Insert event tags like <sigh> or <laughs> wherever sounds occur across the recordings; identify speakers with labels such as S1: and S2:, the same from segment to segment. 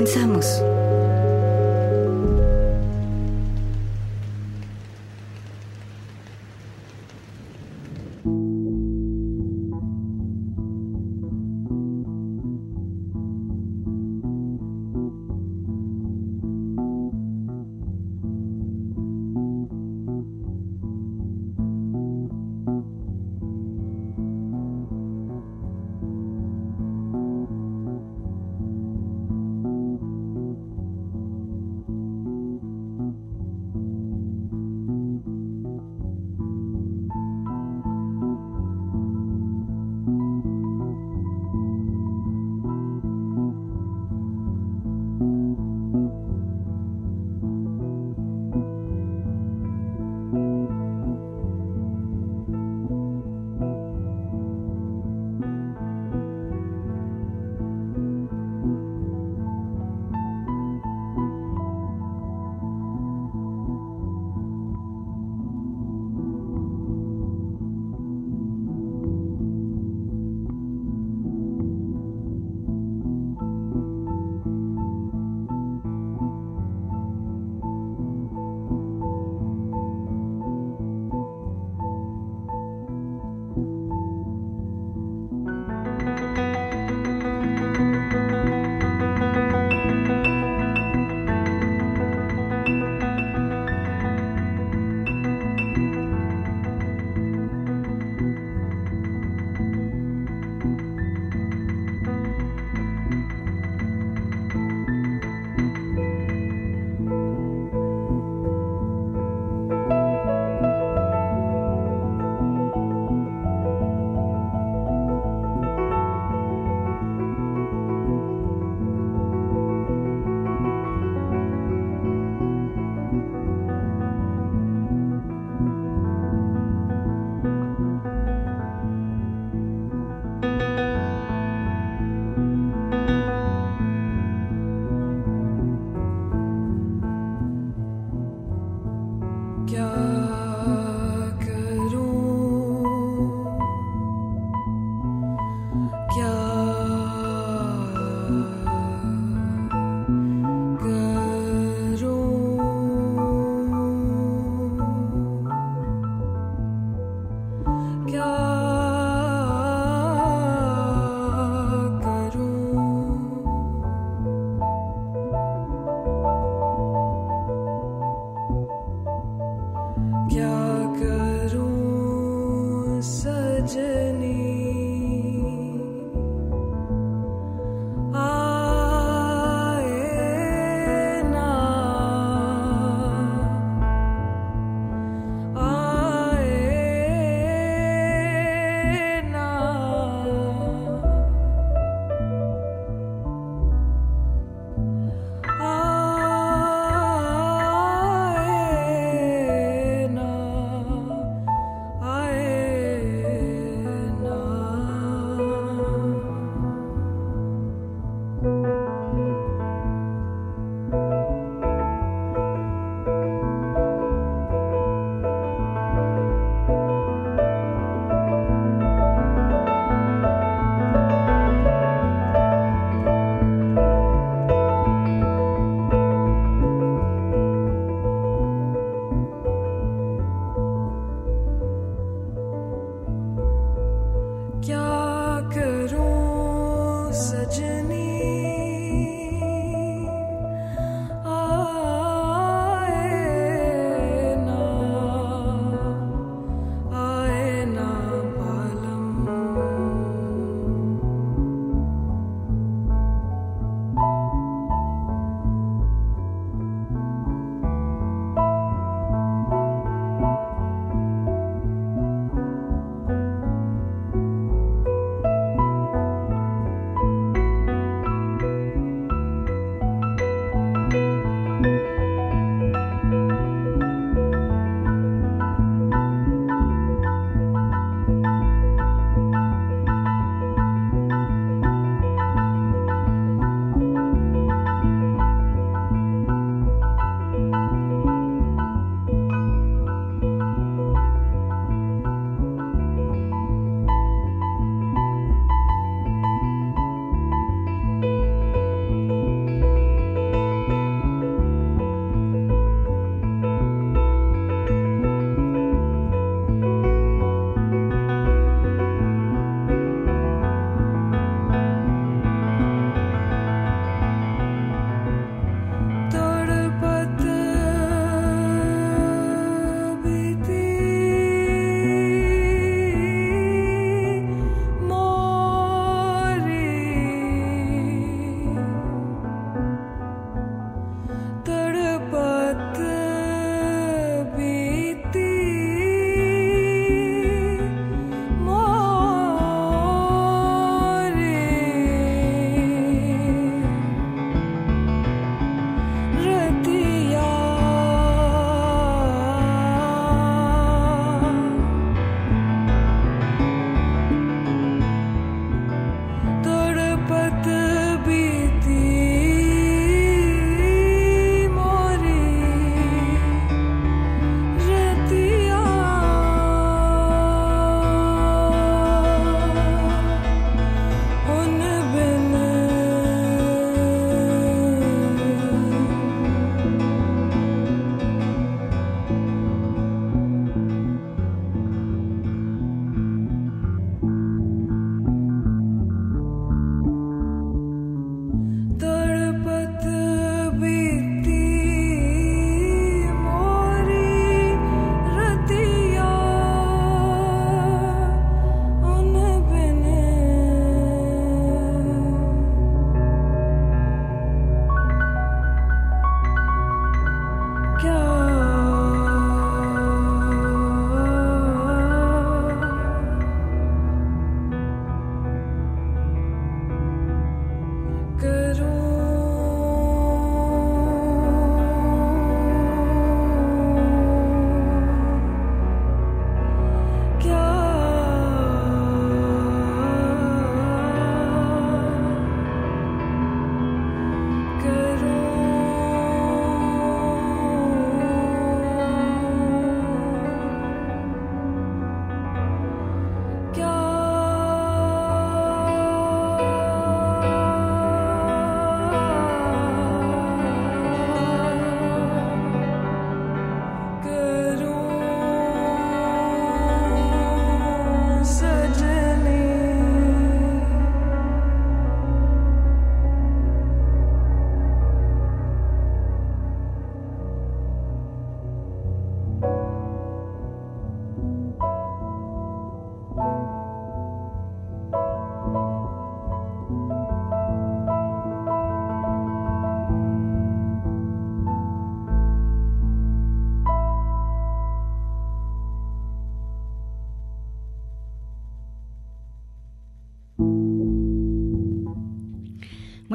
S1: Comenzamos.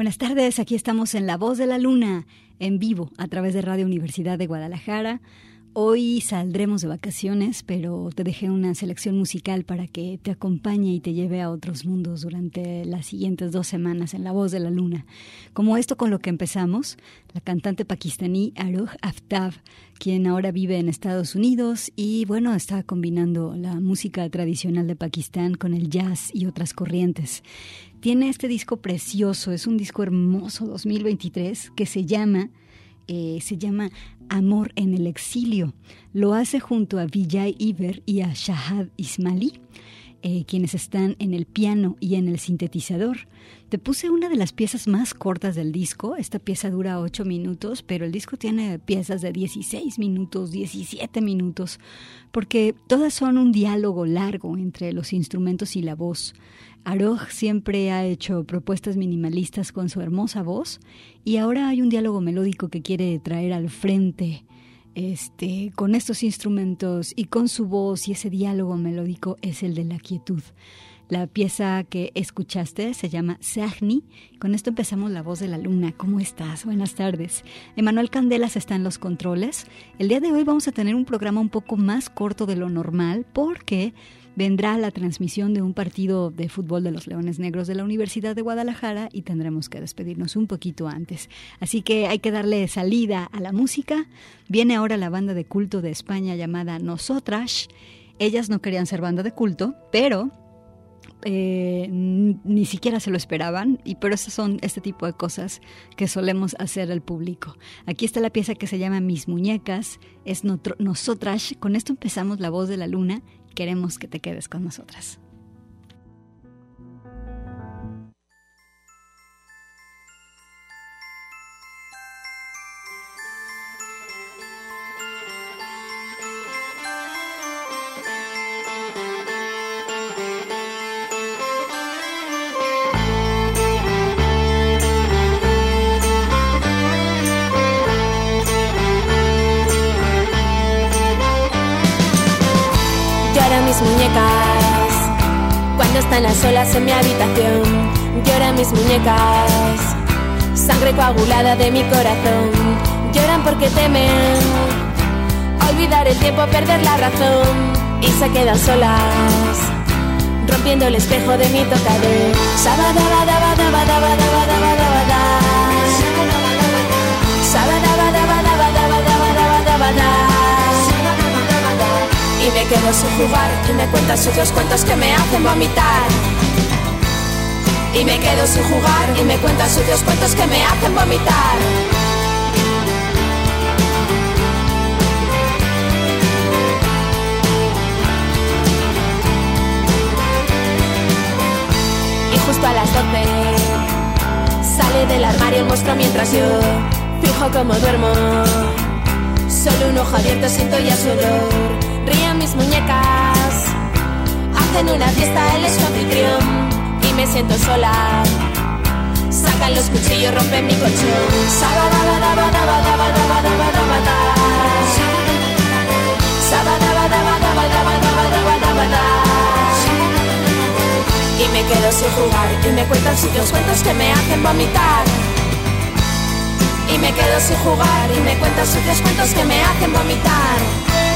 S1: Buenas tardes, aquí estamos en La Voz de la Luna, en vivo, a través de Radio Universidad de Guadalajara. Hoy saldremos de vacaciones, pero te dejé una selección musical para que te acompañe y te lleve a otros mundos durante las siguientes dos semanas en La Voz de la Luna. Como esto con lo que empezamos, la cantante pakistaní Aruj Aftab, quien ahora vive en Estados Unidos y bueno, está combinando la música tradicional de Pakistán con el jazz y otras corrientes tiene este disco precioso, es un disco hermoso 2023 que se llama, eh, se llama Amor en el exilio. Lo hace junto a Vijay Iber y a Shahad Ismaili. Eh, quienes están en el piano y en el sintetizador. Te puse una de las piezas más cortas del disco. Esta pieza dura 8 minutos, pero el disco tiene piezas de 16 minutos, 17 minutos, porque todas son un diálogo largo entre los instrumentos y la voz. Aroj siempre ha hecho propuestas minimalistas con su hermosa voz y ahora hay un diálogo melódico que quiere traer al frente este, con estos instrumentos y con su voz y ese diálogo melódico es el de la quietud. La pieza que escuchaste se llama Sahni. Con esto empezamos La Voz de la Luna. ¿Cómo estás? Buenas tardes. Emanuel Candelas está en los controles. El día de hoy vamos a tener un programa un poco más corto de lo normal porque vendrá la transmisión de un partido de fútbol de los Leones Negros de la Universidad de Guadalajara y tendremos que despedirnos un poquito antes. Así que hay que darle salida a la música. Viene ahora la banda de culto de España llamada Nosotras. Ellas no querían ser banda de culto, pero eh, ni siquiera se lo esperaban, y pero esas son este tipo de cosas que solemos hacer al público. Aquí está la pieza que se llama Mis Muñecas, es Nosotras. Con esto empezamos La Voz de la Luna queremos que te quedes con nosotras.
S2: lloran mis muñecas. Cuando están las olas en mi habitación, lloran mis muñecas. Sangre coagulada de mi corazón, lloran porque temen olvidar el tiempo, perder la razón y se quedan solas. Rompiendo el espejo de mi tocador. Sabadabadabadabada quedo sin jugar y me cuenta suyos cuentos que me hacen vomitar. Y me quedo sin jugar y me cuenta suyos cuentos que me hacen vomitar. Y justo a las 12 sale del armario el monstruo mientras yo fijo como duermo. Solo un ojo abierto siento ya su olor ríen mis muñecas. Hacen una fiesta, él es anfitrión y me siento sola. Sacan los cuchillos, rompen mi colchón. Y me quedo sin jugar y me cuentan sitios cuentos que me hacen vomitar. Y me quedo sin jugar y me cuentan sucios cuentos que me hacen vomitar.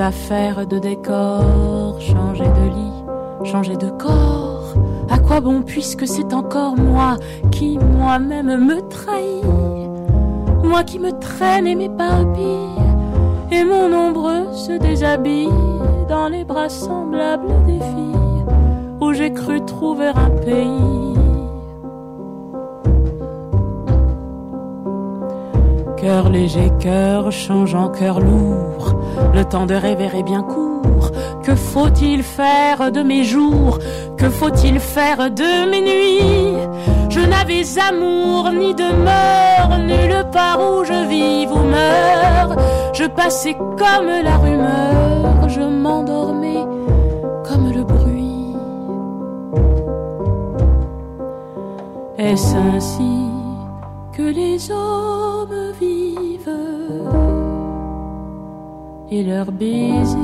S3: Affaire de décor, changer de lit, changer de corps. À quoi bon puisque c'est encore moi qui moi-même me trahis, moi qui me traîne et m'éparpille, et mon ombre se déshabille dans les bras semblables des filles où j'ai cru trouver un pays. Cœur léger, cœur changeant, cœur lourd, le temps de rêver est bien court. Que faut-il faire de mes jours? Que faut-il faire de mes nuits? Je n'avais amour ni demeure, nulle part où je vis ou meurs. Je passais comme la rumeur, je m'endormais comme le bruit. Est-ce ainsi que les hommes et leurs baisers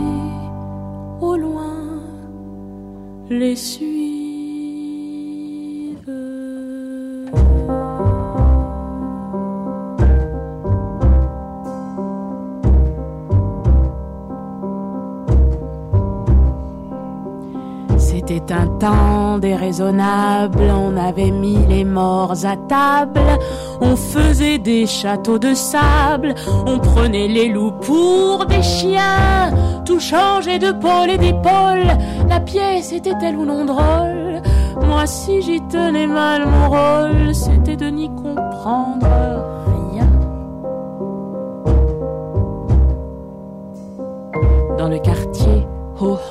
S3: au loin les suivent. C'était un temps déraisonnable, on avait mis les morts à table, on faisait des châteaux de sable, on prenait les loups pour des chiens, tout changeait de pôle et d'épaule, la pièce était-elle ou non drôle. Moi si j'y tenais mal mon rôle, c'était de n'y comprendre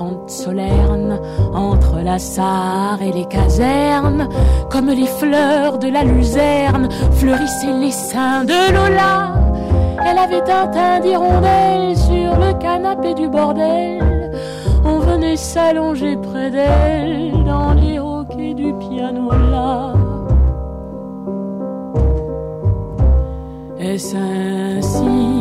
S3: Hohenzollern, entre la Sarre et les casernes, comme les fleurs de la luzerne, fleurissaient les seins de Lola. Elle avait un teint d'hirondelle sur le canapé du bordel. On venait s'allonger près d'elle dans les hoquets du piano là. Est-ce ainsi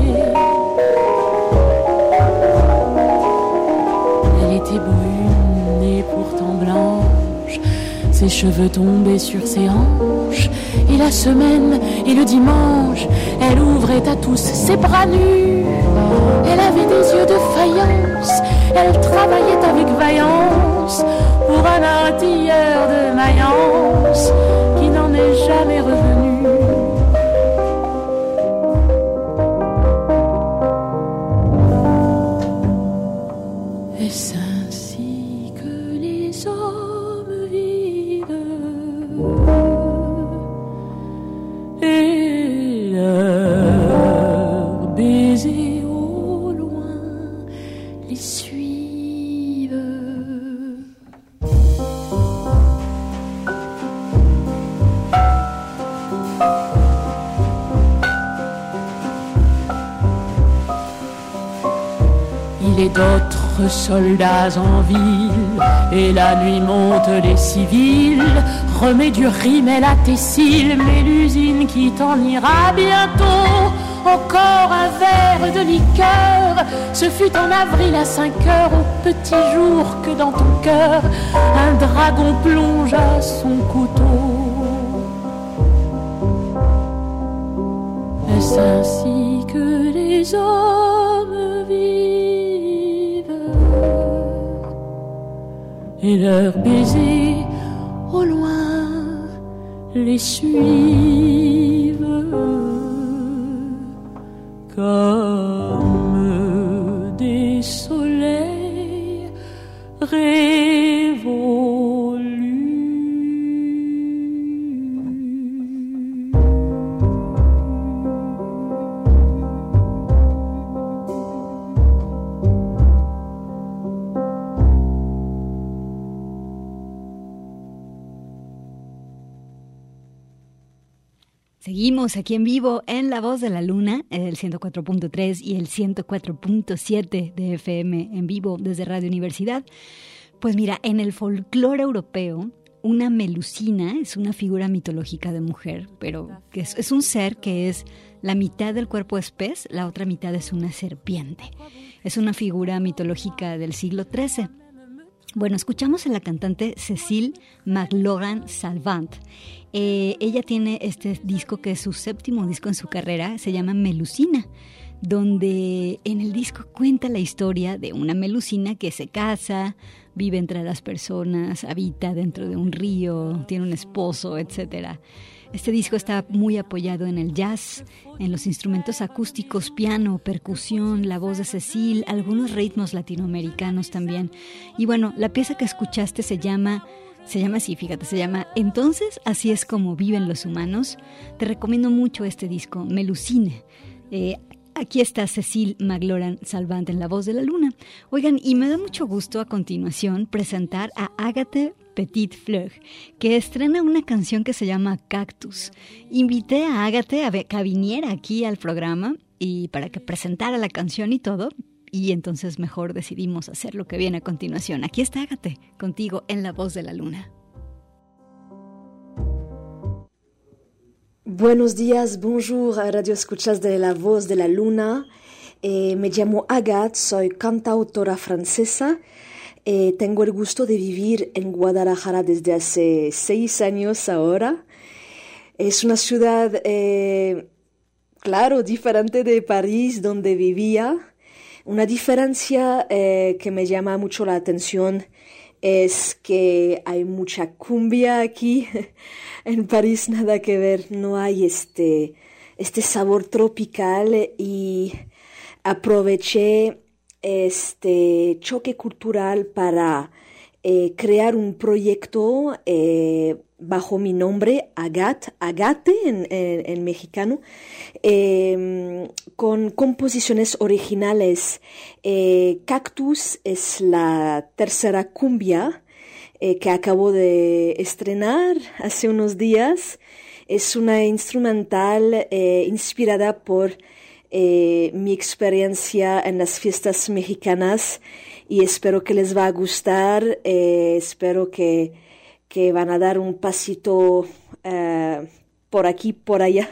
S3: Ses cheveux tombaient sur ses hanches, et la semaine et le dimanche, elle ouvrait à tous ses bras nus. Elle avait des yeux de faïence, elle travaillait avec vaillance pour un artilleur de Mayence qui n'en est jamais revenu. D'autres soldats en ville, et la nuit monte les civils. Remets du rimel à tes cils, mais l'usine qui t'en ira bientôt. Encore un verre de liqueur, ce fut en avril à 5 heures, au petit jour, que dans ton cœur, un dragon plongea son couteau. Est-ce ainsi que les hommes et leurs baisers au loin les suivent comme des soleils.
S1: Aquí en vivo en La Voz de la Luna, el 104.3 y el 104.7 de FM en vivo desde Radio Universidad. Pues mira, en el folclore europeo, una melusina es una figura mitológica de mujer, pero es, es un ser que es la mitad del cuerpo es pez, la otra mitad es una serpiente. Es una figura mitológica del siglo XIII. Bueno, escuchamos a la cantante Cecile McLaurin Salvant. Eh, ella tiene este disco que es su séptimo disco en su carrera, se llama Melusina, donde en el disco cuenta la historia de una melusina que se casa, vive entre las personas, habita dentro de un río, tiene un esposo, etcétera. Este disco está muy apoyado en el jazz, en los instrumentos acústicos, piano, percusión, la voz de Cecil, algunos ritmos latinoamericanos también. Y bueno, la pieza que escuchaste se llama, se llama así, fíjate, se llama Entonces así es como viven los humanos. Te recomiendo mucho este disco, Melusine. Eh, Aquí está Cecil Magloran Salvant en La Voz de la Luna. Oigan, y me da mucho gusto a continuación presentar a Agathe Petit Fleur, que estrena una canción que se llama Cactus. Invité a Agathe a que viniera aquí al programa y para que presentara la canción y todo, y entonces mejor decidimos hacer lo que viene a continuación. Aquí está Agathe, contigo en La Voz de la Luna.
S4: Buenos días, bonjour, Radio Escuchas de la Voz de la Luna. Eh, me llamo Agathe, soy cantautora francesa. Eh, tengo el gusto de vivir en Guadalajara desde hace seis años ahora. Es una ciudad, eh, claro, diferente de París, donde vivía. Una diferencia eh, que me llama mucho la atención es que hay mucha cumbia aquí. <laughs> en París nada que ver, no hay este, este sabor tropical y aproveché este choque cultural para eh, crear un proyecto eh, bajo mi nombre Agat, Agate en, en, mexicano, eh, con composiciones originales. Cactus es la tercera cumbia eh, que acabo de estrenar hace unos días. Es una instrumental eh, inspirada por eh, mi experiencia en las fiestas mexicanas y espero que les va a gustar. espero que, que, van a dar un pasito por aquí, por allá,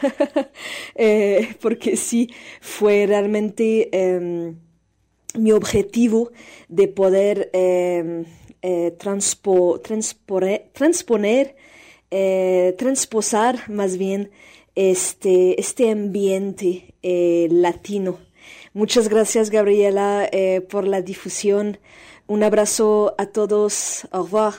S4: <laughs> porque sí, fue realmente em, mi objetivo de poder em, eh, transponer, eh, transposar más bien este, este ambiente eh, latino. Muchas gracias Gabriela por la difusión. Un abrazo a todos. Au revoir.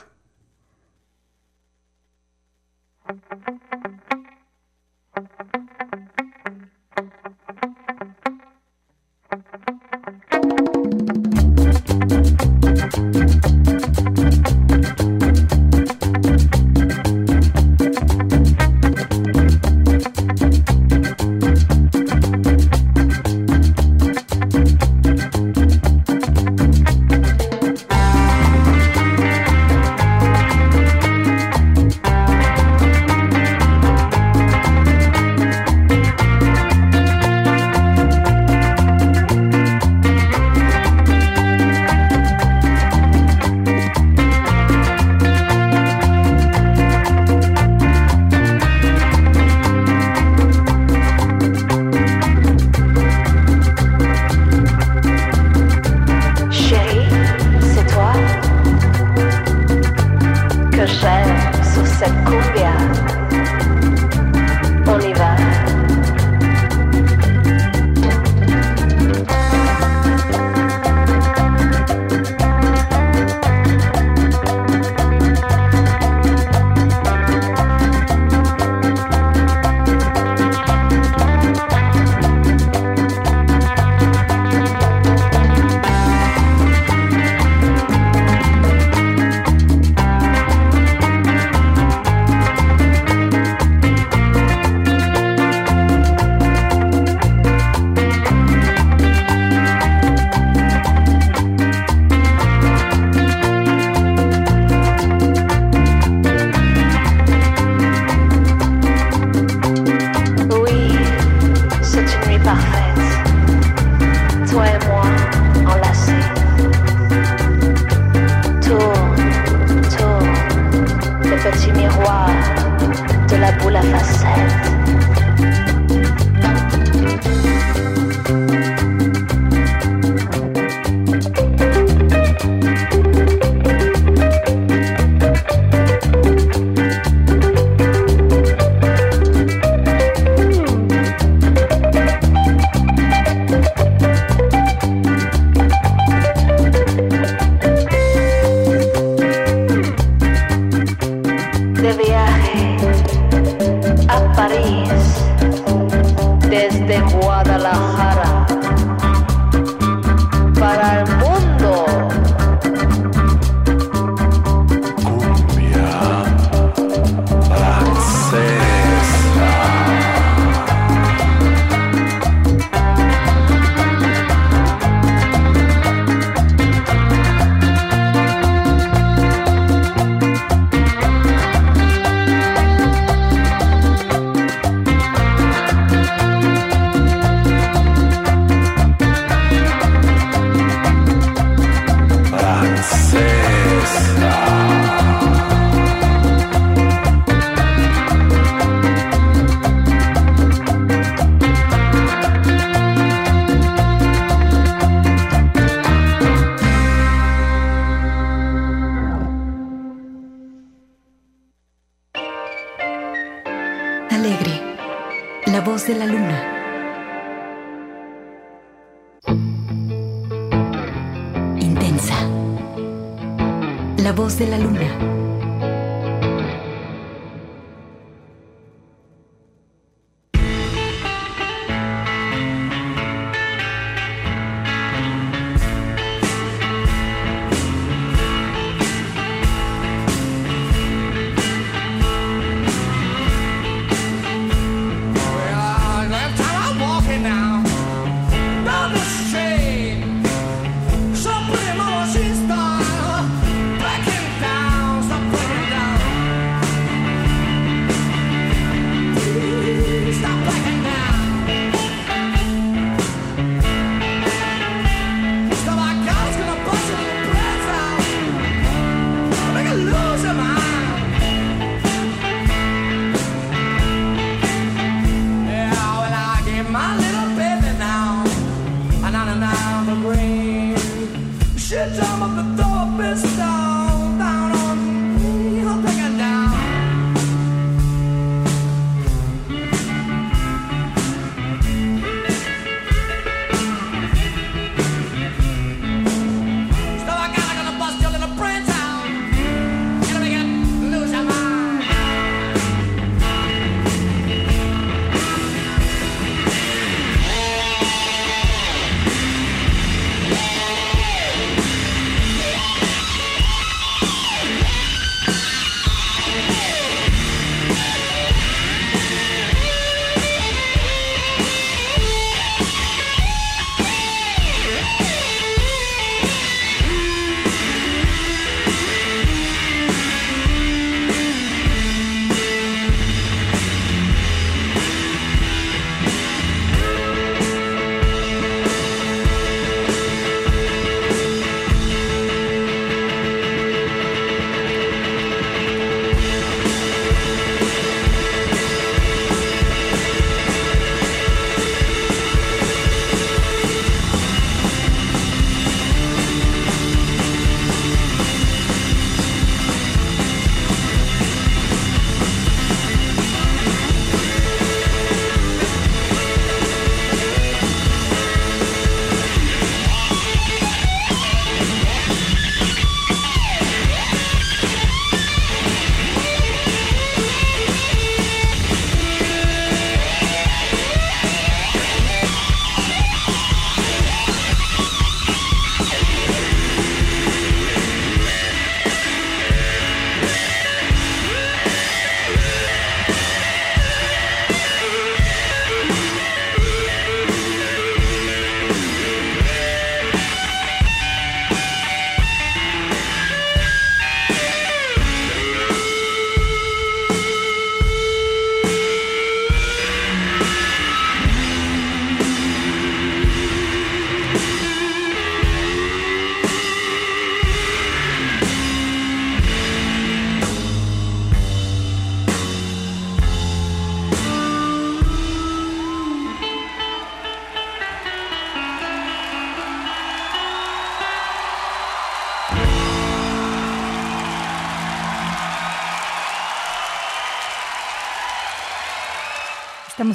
S1: desde Guadalajara.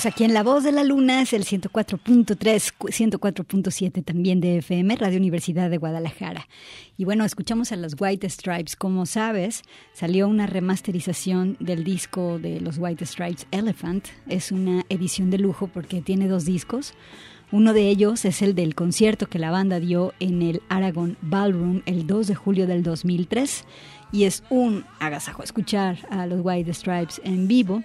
S1: Aquí en La Voz de la Luna, es el 104.3, 104.7 también de FM, Radio Universidad de Guadalajara. Y bueno, escuchamos a los White Stripes. Como sabes, salió una remasterización del disco de los White Stripes, Elephant. Es una edición de lujo porque tiene dos discos. Uno de ellos es el del concierto que la banda dio en el Aragon Ballroom el 2 de julio del 2003 y es un agasajo escuchar a los White Stripes en vivo.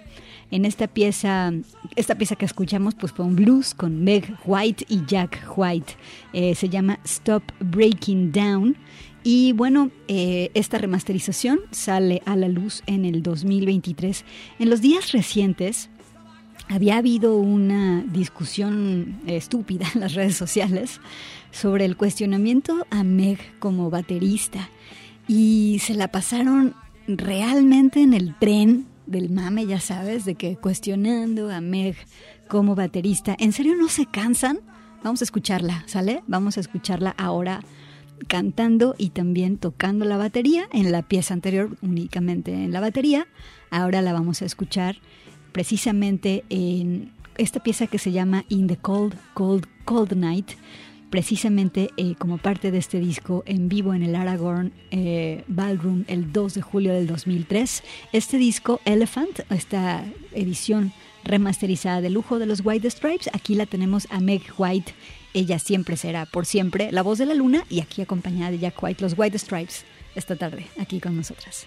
S1: En esta pieza, esta pieza que escuchamos, pues fue un blues con Meg White y Jack White. Eh, se llama Stop Breaking Down. Y bueno, eh, esta remasterización sale a la luz en el 2023. En los días recientes había habido una discusión estúpida en las redes sociales sobre el cuestionamiento a Meg como baterista y se la pasaron realmente en el tren del mame, ya sabes, de que cuestionando a Meg como baterista. ¿En serio no se cansan? Vamos a escucharla, ¿sale? Vamos a escucharla ahora cantando y también tocando la batería. En la pieza anterior únicamente en la batería. Ahora la vamos a escuchar precisamente en esta pieza que se llama In the Cold, Cold, Cold Night precisamente eh, como parte de este disco en vivo en el Aragorn eh, Ballroom el 2 de julio del 2003. Este disco, Elephant, esta edición remasterizada de lujo de los White Stripes, aquí la tenemos a Meg White. Ella siempre será, por siempre, la voz de la luna y aquí acompañada de Jack White, los White Stripes, esta tarde, aquí con nosotras.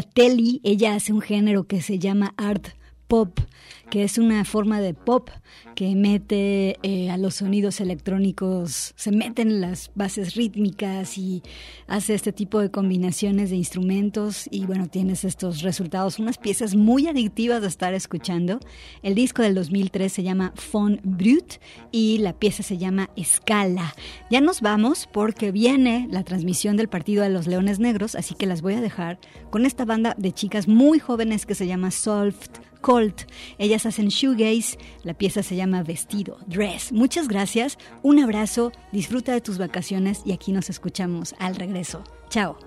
S5: Gatelli. Ella hace un género que se llama art pop que es una forma de pop que mete eh, a los sonidos electrónicos, se meten las bases rítmicas y hace este tipo de combinaciones de instrumentos y bueno, tienes estos resultados, unas piezas muy adictivas de estar escuchando. El disco del 2003 se llama Fon Brut y la pieza se llama Escala. Ya nos vamos porque viene la transmisión del partido de los Leones Negros, así que las voy a dejar con esta banda de chicas muy jóvenes que se llama Solved Colt. Ellas hacen shoegaze, la pieza se llama Vestido, Dress. Muchas gracias, un abrazo, disfruta de tus vacaciones y aquí nos escuchamos al regreso. Chao.